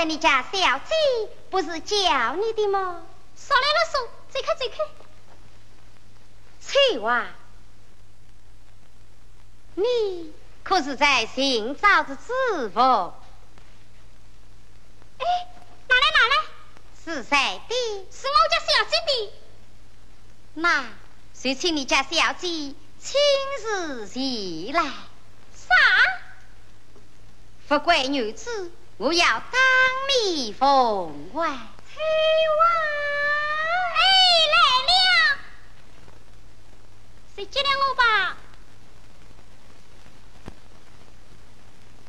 在你家小姐不是叫你的吗？少来啰嗦，走开走开。翠娃，你可是在寻找着知否？哎，哪来哪来？是谁的？是我家小姐的。那谁请你家小姐亲自前来。啥？富贵女子，我要当面奉还。翠娃，哎，来了。谁接了我吧？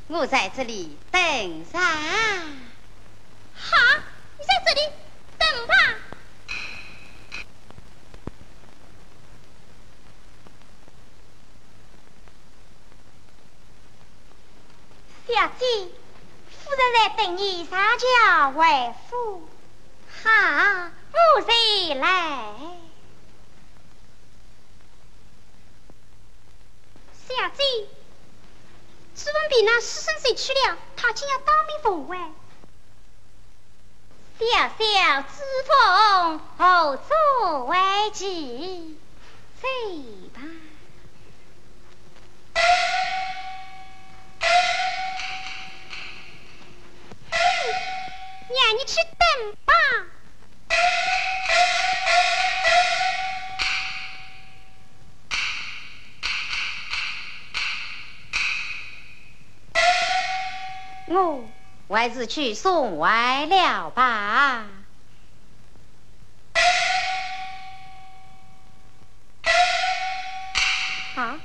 我在这里等啥？好，你在这里等吧。小姐，夫人在等你上轿回府。好，我谁来？小姐，朱文斌那私生谁去了？他竟要当面奉还。小小知奉何足为奇？走吧。娘，你吧。我还是去送外了吧。啊，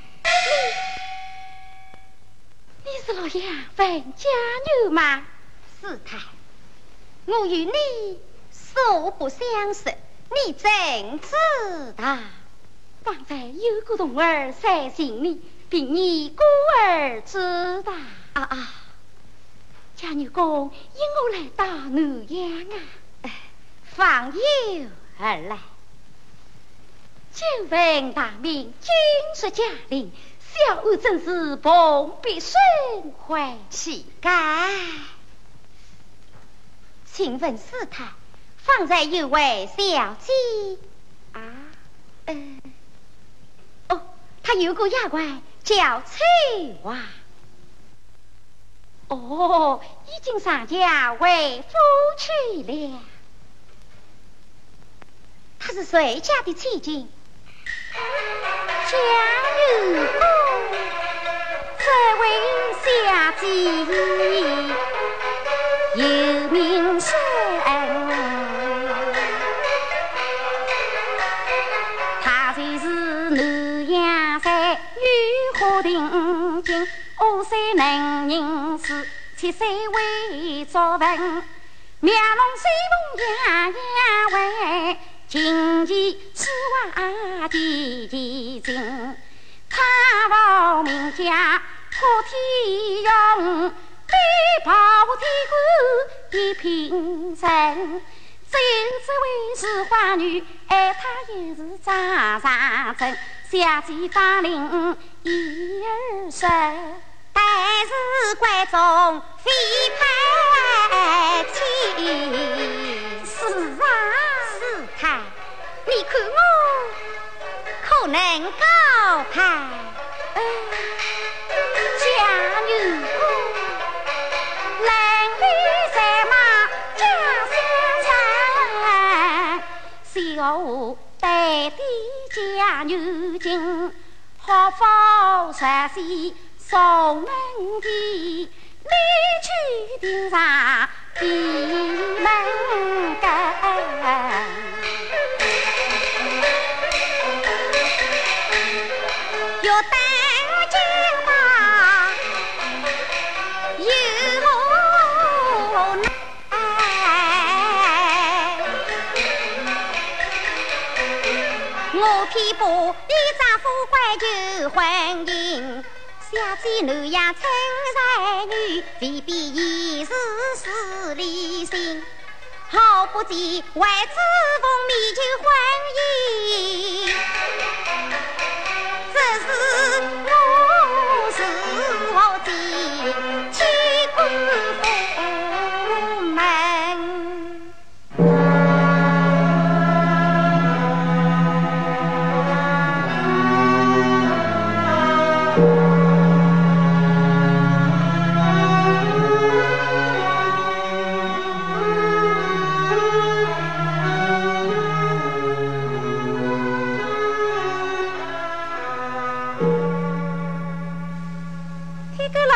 你你是洛阳文家女吗？是太，我与你素不相识，你怎知道？方才有个童儿在信里，并你孤儿知道。啊啊！家女公引我来到南阳啊，访友而来。久闻大名，今日驾临，小儿真是蓬荜生辉，岂敢？请问师太，方才有位小姐啊？呃，哦，她有个丫鬟叫翠娃。哦，已经上轿回府去了。她是谁家的千金？家如公，这位小姐有名声，她就是南阳山玉华亭金。五岁能吟诗，七岁会作文，妙龙水凤样样会，琴棋书画件件精。他报名家破天用，飞跑天官一品神。只有这位是花女，爱她又是张上珍。小姐芳龄一二十。但是关中非派妻，是啊，是太，你看我可能高攀家女精，好福实现。送门第，你去定上闭门羹。偏把你丈富贵求婚姻。小姐南阳春才女，未必已是势利心。好不济为知奉弥求婚姻，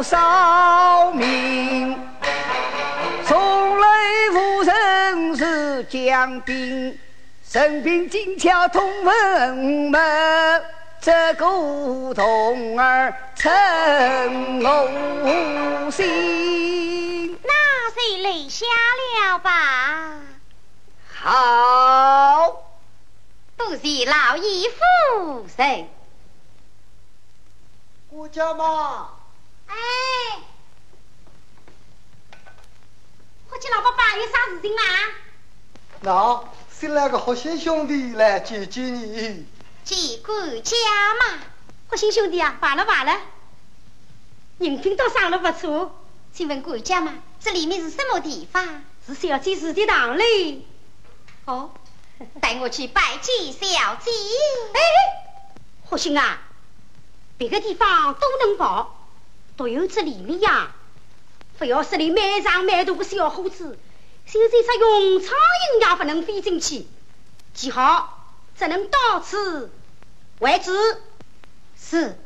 多少名，从来无人是将兵，身兵精巧通文门。这古童儿陈我心，那谁泪下了吧？好，不是老爷夫人。顾家妈，哎，伙计老伯爸有啥事情吗？喏新来个好心兄弟来接接你。见过家嘛，好心兄弟啊，罢了罢了，人品倒长得不错。请问管家嘛，这里面是什么地方？是小姐住的堂里。哦，带我去拜见小姐。哎，好心啊，别个地方都能跑，独有这里面呀，不要说你满长满大个小伙子，就算只用苍蝇也不能飞进去。记好，只能到此。为止，是。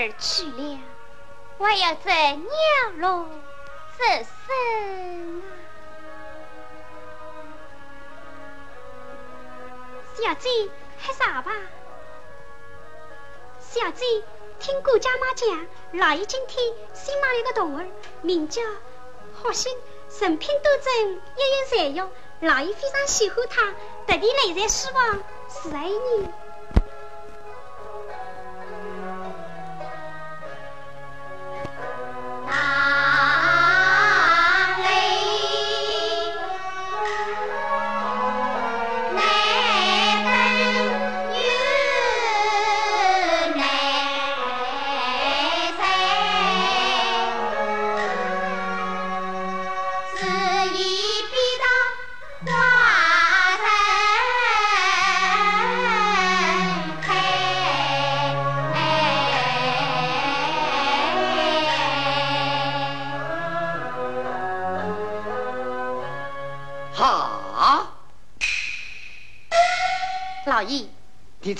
儿去了，我要在鸟笼作声啊！小姐，喝啥吧？小姐，听顾家妈讲，老爷今天新买了一个童儿，名叫好心，人品端正，一言善用，老爷非常喜欢他，特地来在希望是爱你。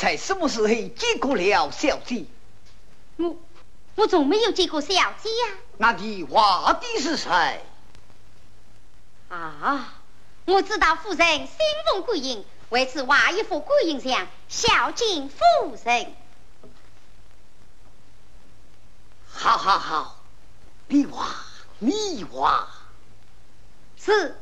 你在什么时候见过了小姐？我我从没有见过小姐呀。那你画的是谁？啊，我知道夫人信奉观音，为此画一幅观音像，孝敬夫人。好好好，你画，你画。是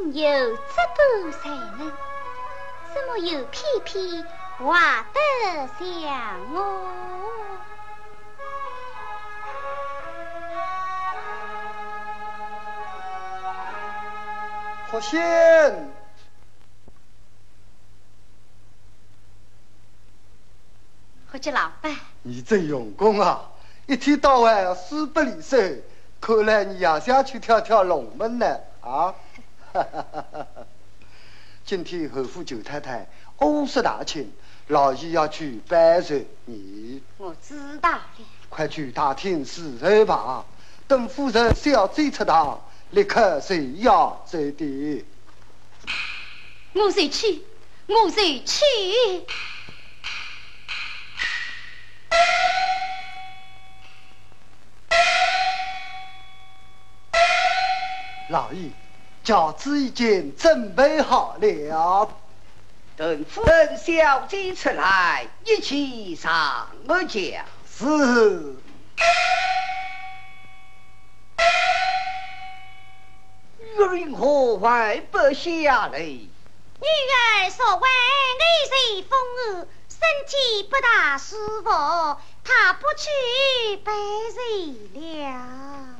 竟有这般才能，怎么又偏偏画得像我？好仙。何家老板，你真用功啊！一天到晚书不离手，看来你也想去跳跳龙门呢啊！今天侯府九太太欧式大庆，老爷要去拜寿你。我知道了。快去大厅伺候吧，等夫人小姐出堂，立刻随要走的。我随去，我随去。老爷，轿子已经准备好了，等夫人小姐出来，一起上我家。是。玉云何外不下来？女儿所谓内随风儿，身体不大舒服，她不去拜寿了。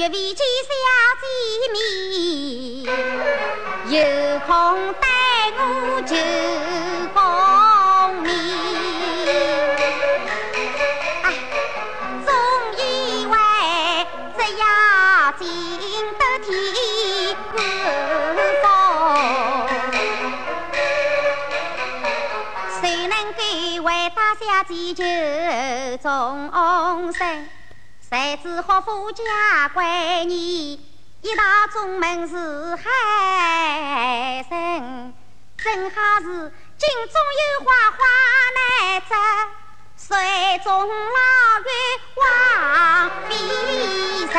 月未见小姐面有空代我求功名啊总以为只要进得天歌谁能够为大小姐求终身谁知好富家闺女，一到中门是海神，正好是镜中有花花难摘，水中捞月望飞人。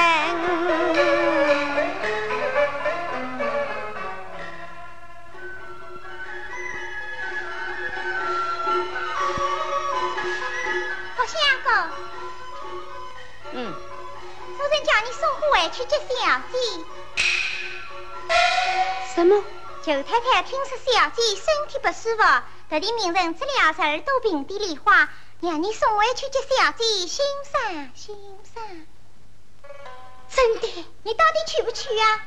人叫你送货回去接小姐。什么？舅太太听说小姐身体不舒服，特地命人治疗十二朵平地梨花，让你送回去接小姐欣赏欣赏。真的？你到底去不去呀？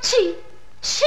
去去。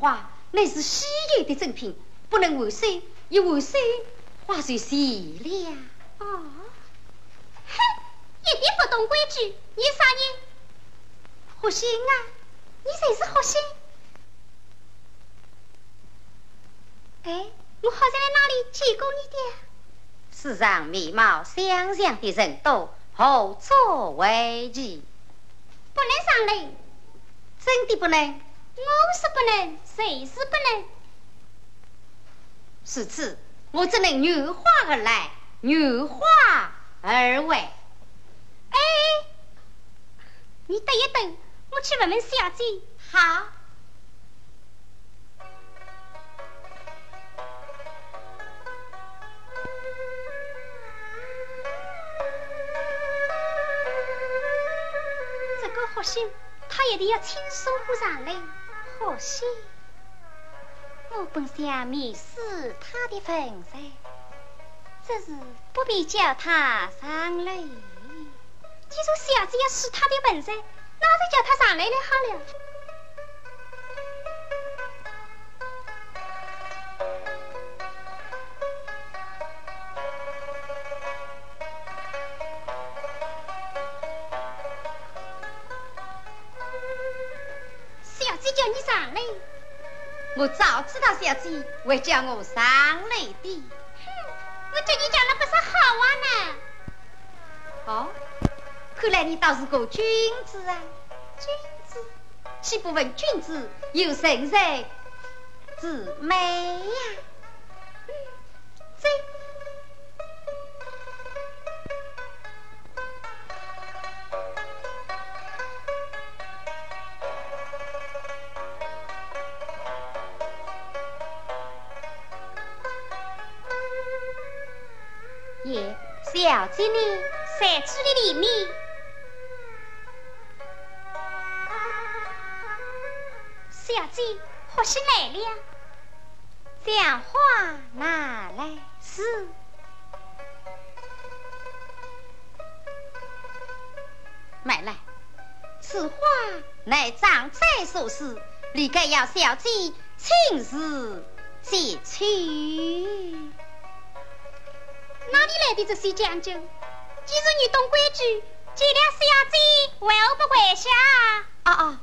花乃是稀有的珍品，不能换手，一换手花就谢了。哦，哼，一点不懂规矩，你啥人？好心啊！你才是好心。哎，我好像在哪里见过你的。世上面貌相像的人多，何错为奇？不能上来。真的不能？我是不能，谁是不能？是此，我只能原话而来，原话而为。哎，你等一等，我去问问小姐。好。这个好心，他一定要亲手补上来。可惜，我本想迷死他的份上，只是不必叫他上来。既说小子要试他的本事，那就叫他上来了好了。我早知道小姐会叫我上来的。哼，我叫你讲了不少好话呢。哦，看来你倒是个君子啊！君子，岂不问君子有神人之美呀？嗯，走。小姐呢？在这里里面。小姐，或是来了。将花拿来。是。买来，此花乃长在所赐，理该要小姐亲自接去。哪里来的这些讲究？既然你懂规矩，见了小姐为何不跪下？啊啊！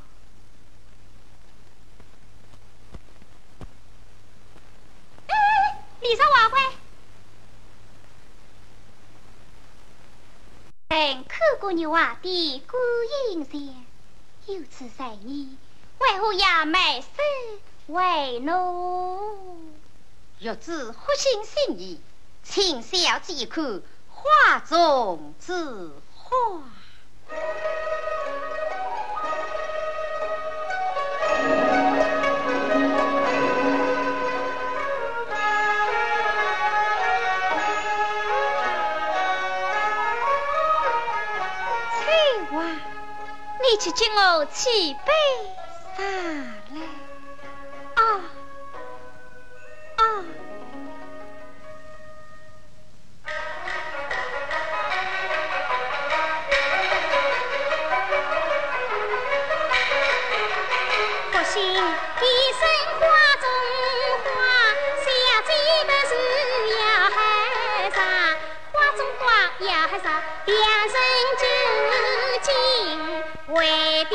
哎，李少华会。等看过你画的观音像，有此善意，为何要卖身为奴。玉子呼心心意，请小姐看画中之画。你去敬我去杯要害啥？两人究竟？为的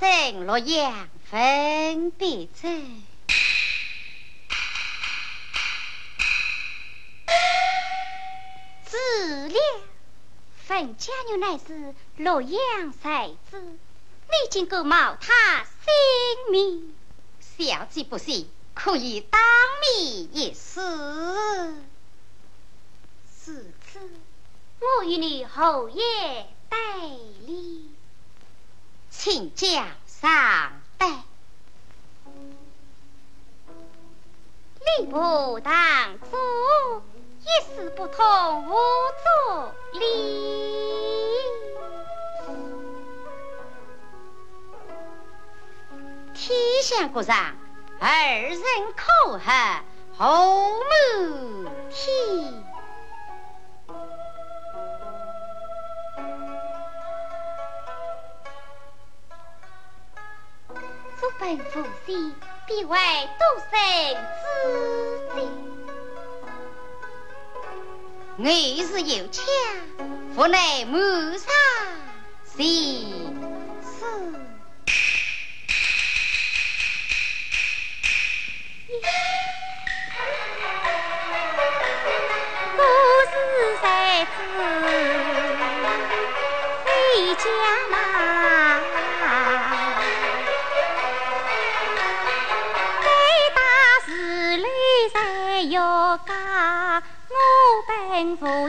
生洛阳分别走。自了，冯家女乃是洛阳才子，你竟敢冒他性命？小姐不信，可以当面一试。此次我与你后夜代理，请教上代。礼部当主一丝不通，无作理。天香阁上二人可合，红满天。必为多生子弟。我是有枪，府内满上喜事。我是才子，回家嘛，本无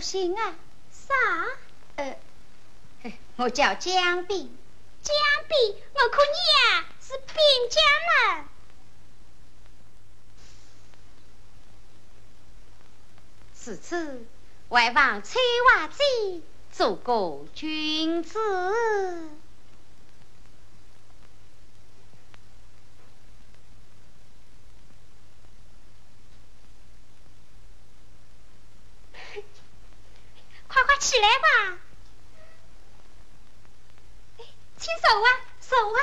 不行啊？啥？呃，我叫江斌。江斌，我可你呀是边疆人。此次外王崔瓦子做个君子。快快起来吧！哎，请手啊，手啊！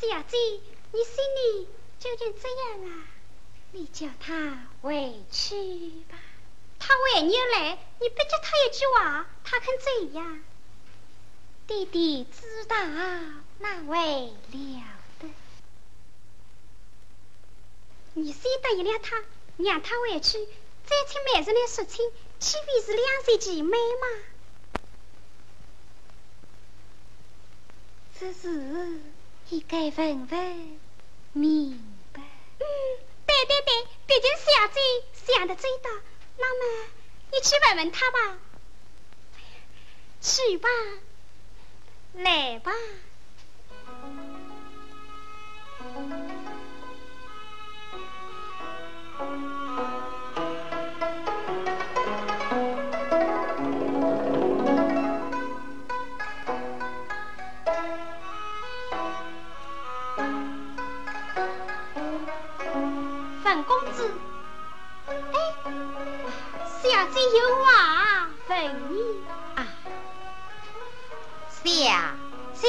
小姐，你心里究竟怎样啊？你叫他回去吧。他为你来，你不叫他一句话，他肯怎样？弟弟知道，那为了得。你先答应了他，让他回去，再请媒人来说亲，岂非是两全其美吗？这事应该问问明白。嗯，对对对，毕竟小姐想得最大，那么你去问问他吧。去吧。来吧。范公子，哎，小姐有话问你。小姐，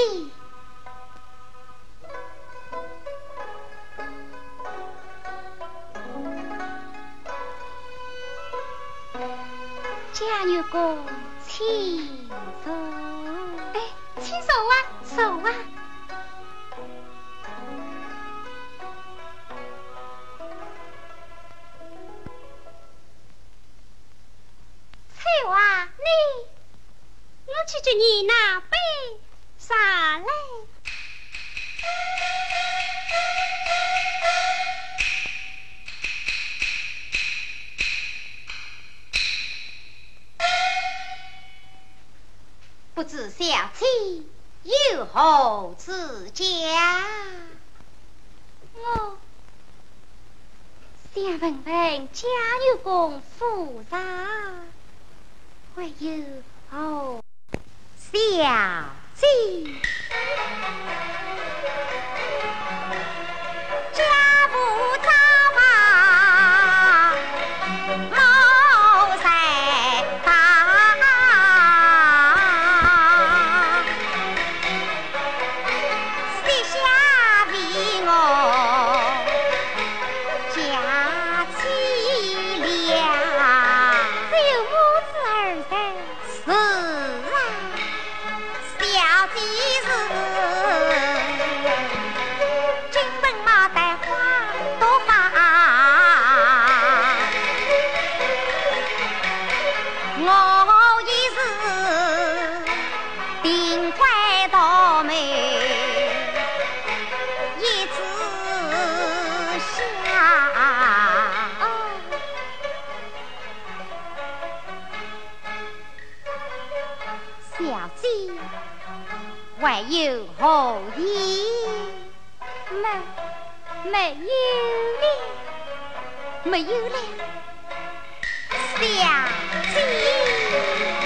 贾牛公，请坐。哎，请坐啊，坐啊。翠娃，你。去你那杯茶来。不知小姐有何指教？我想问问家有公夫人，还有哦。小姐。有何意？没，没有了，没有了，小姐。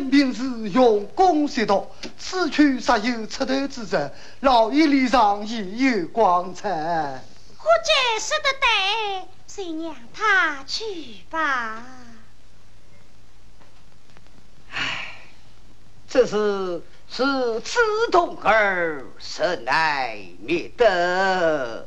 平时用功学道，此去实有出头之日，老爷脸上也有光彩。何姐说得对，谁让他去吧。唉，这是是此童儿实乃灭德。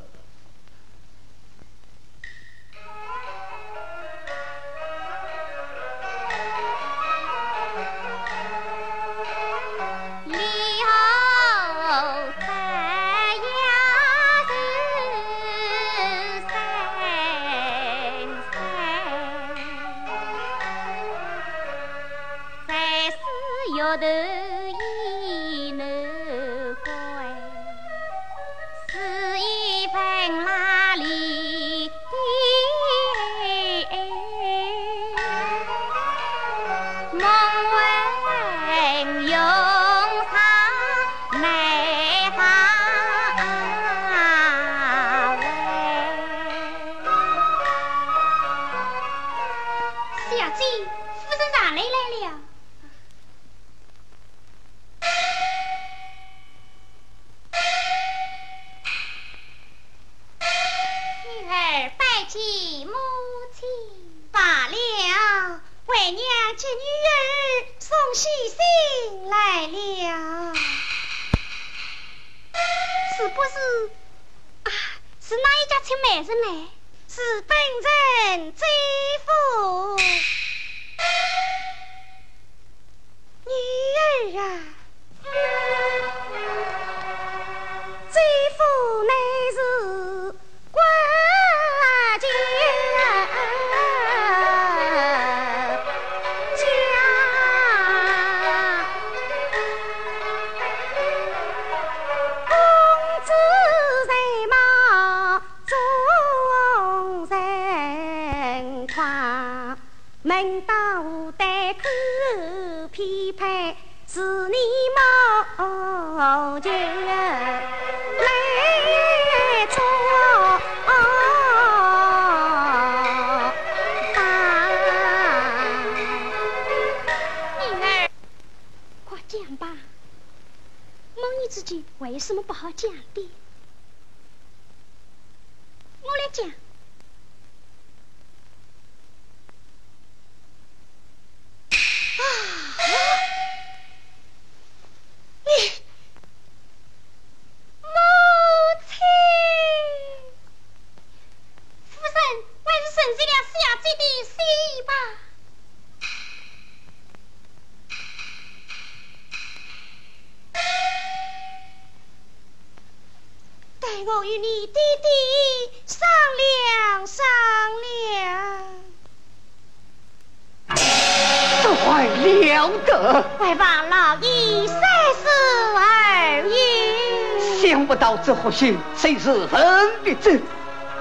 老子何心谁是分别者？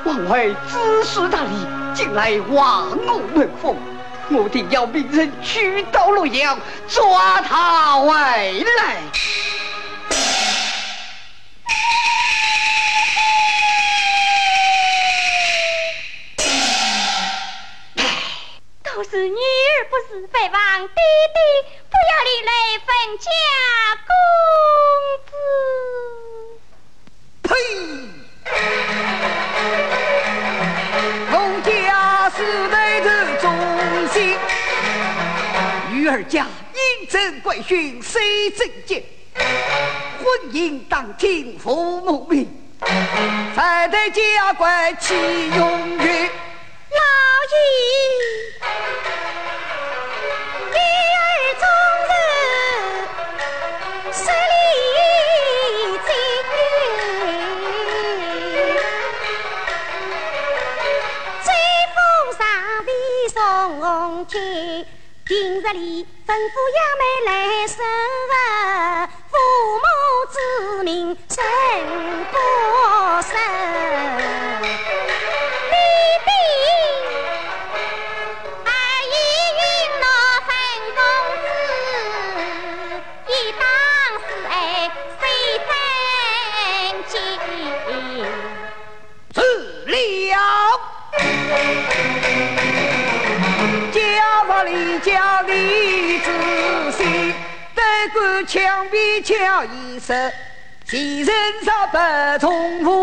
王位知书达理，近来望我门风，我定要命人取刀洛阳，抓他回来。军师。痛苦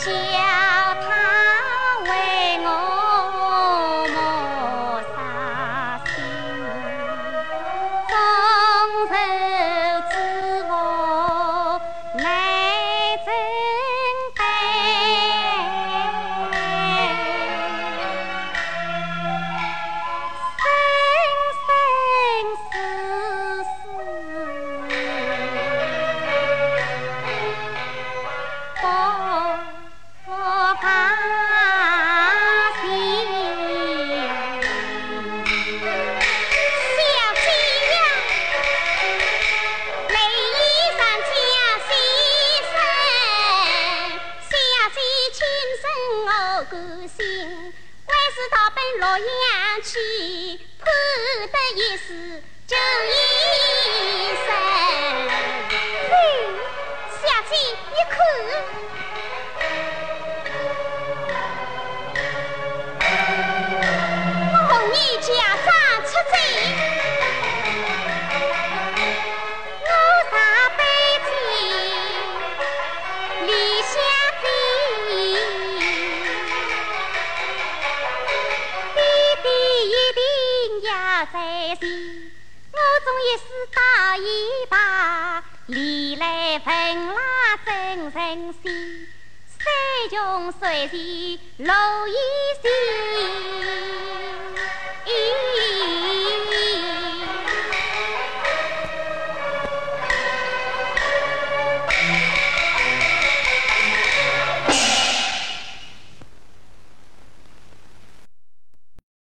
山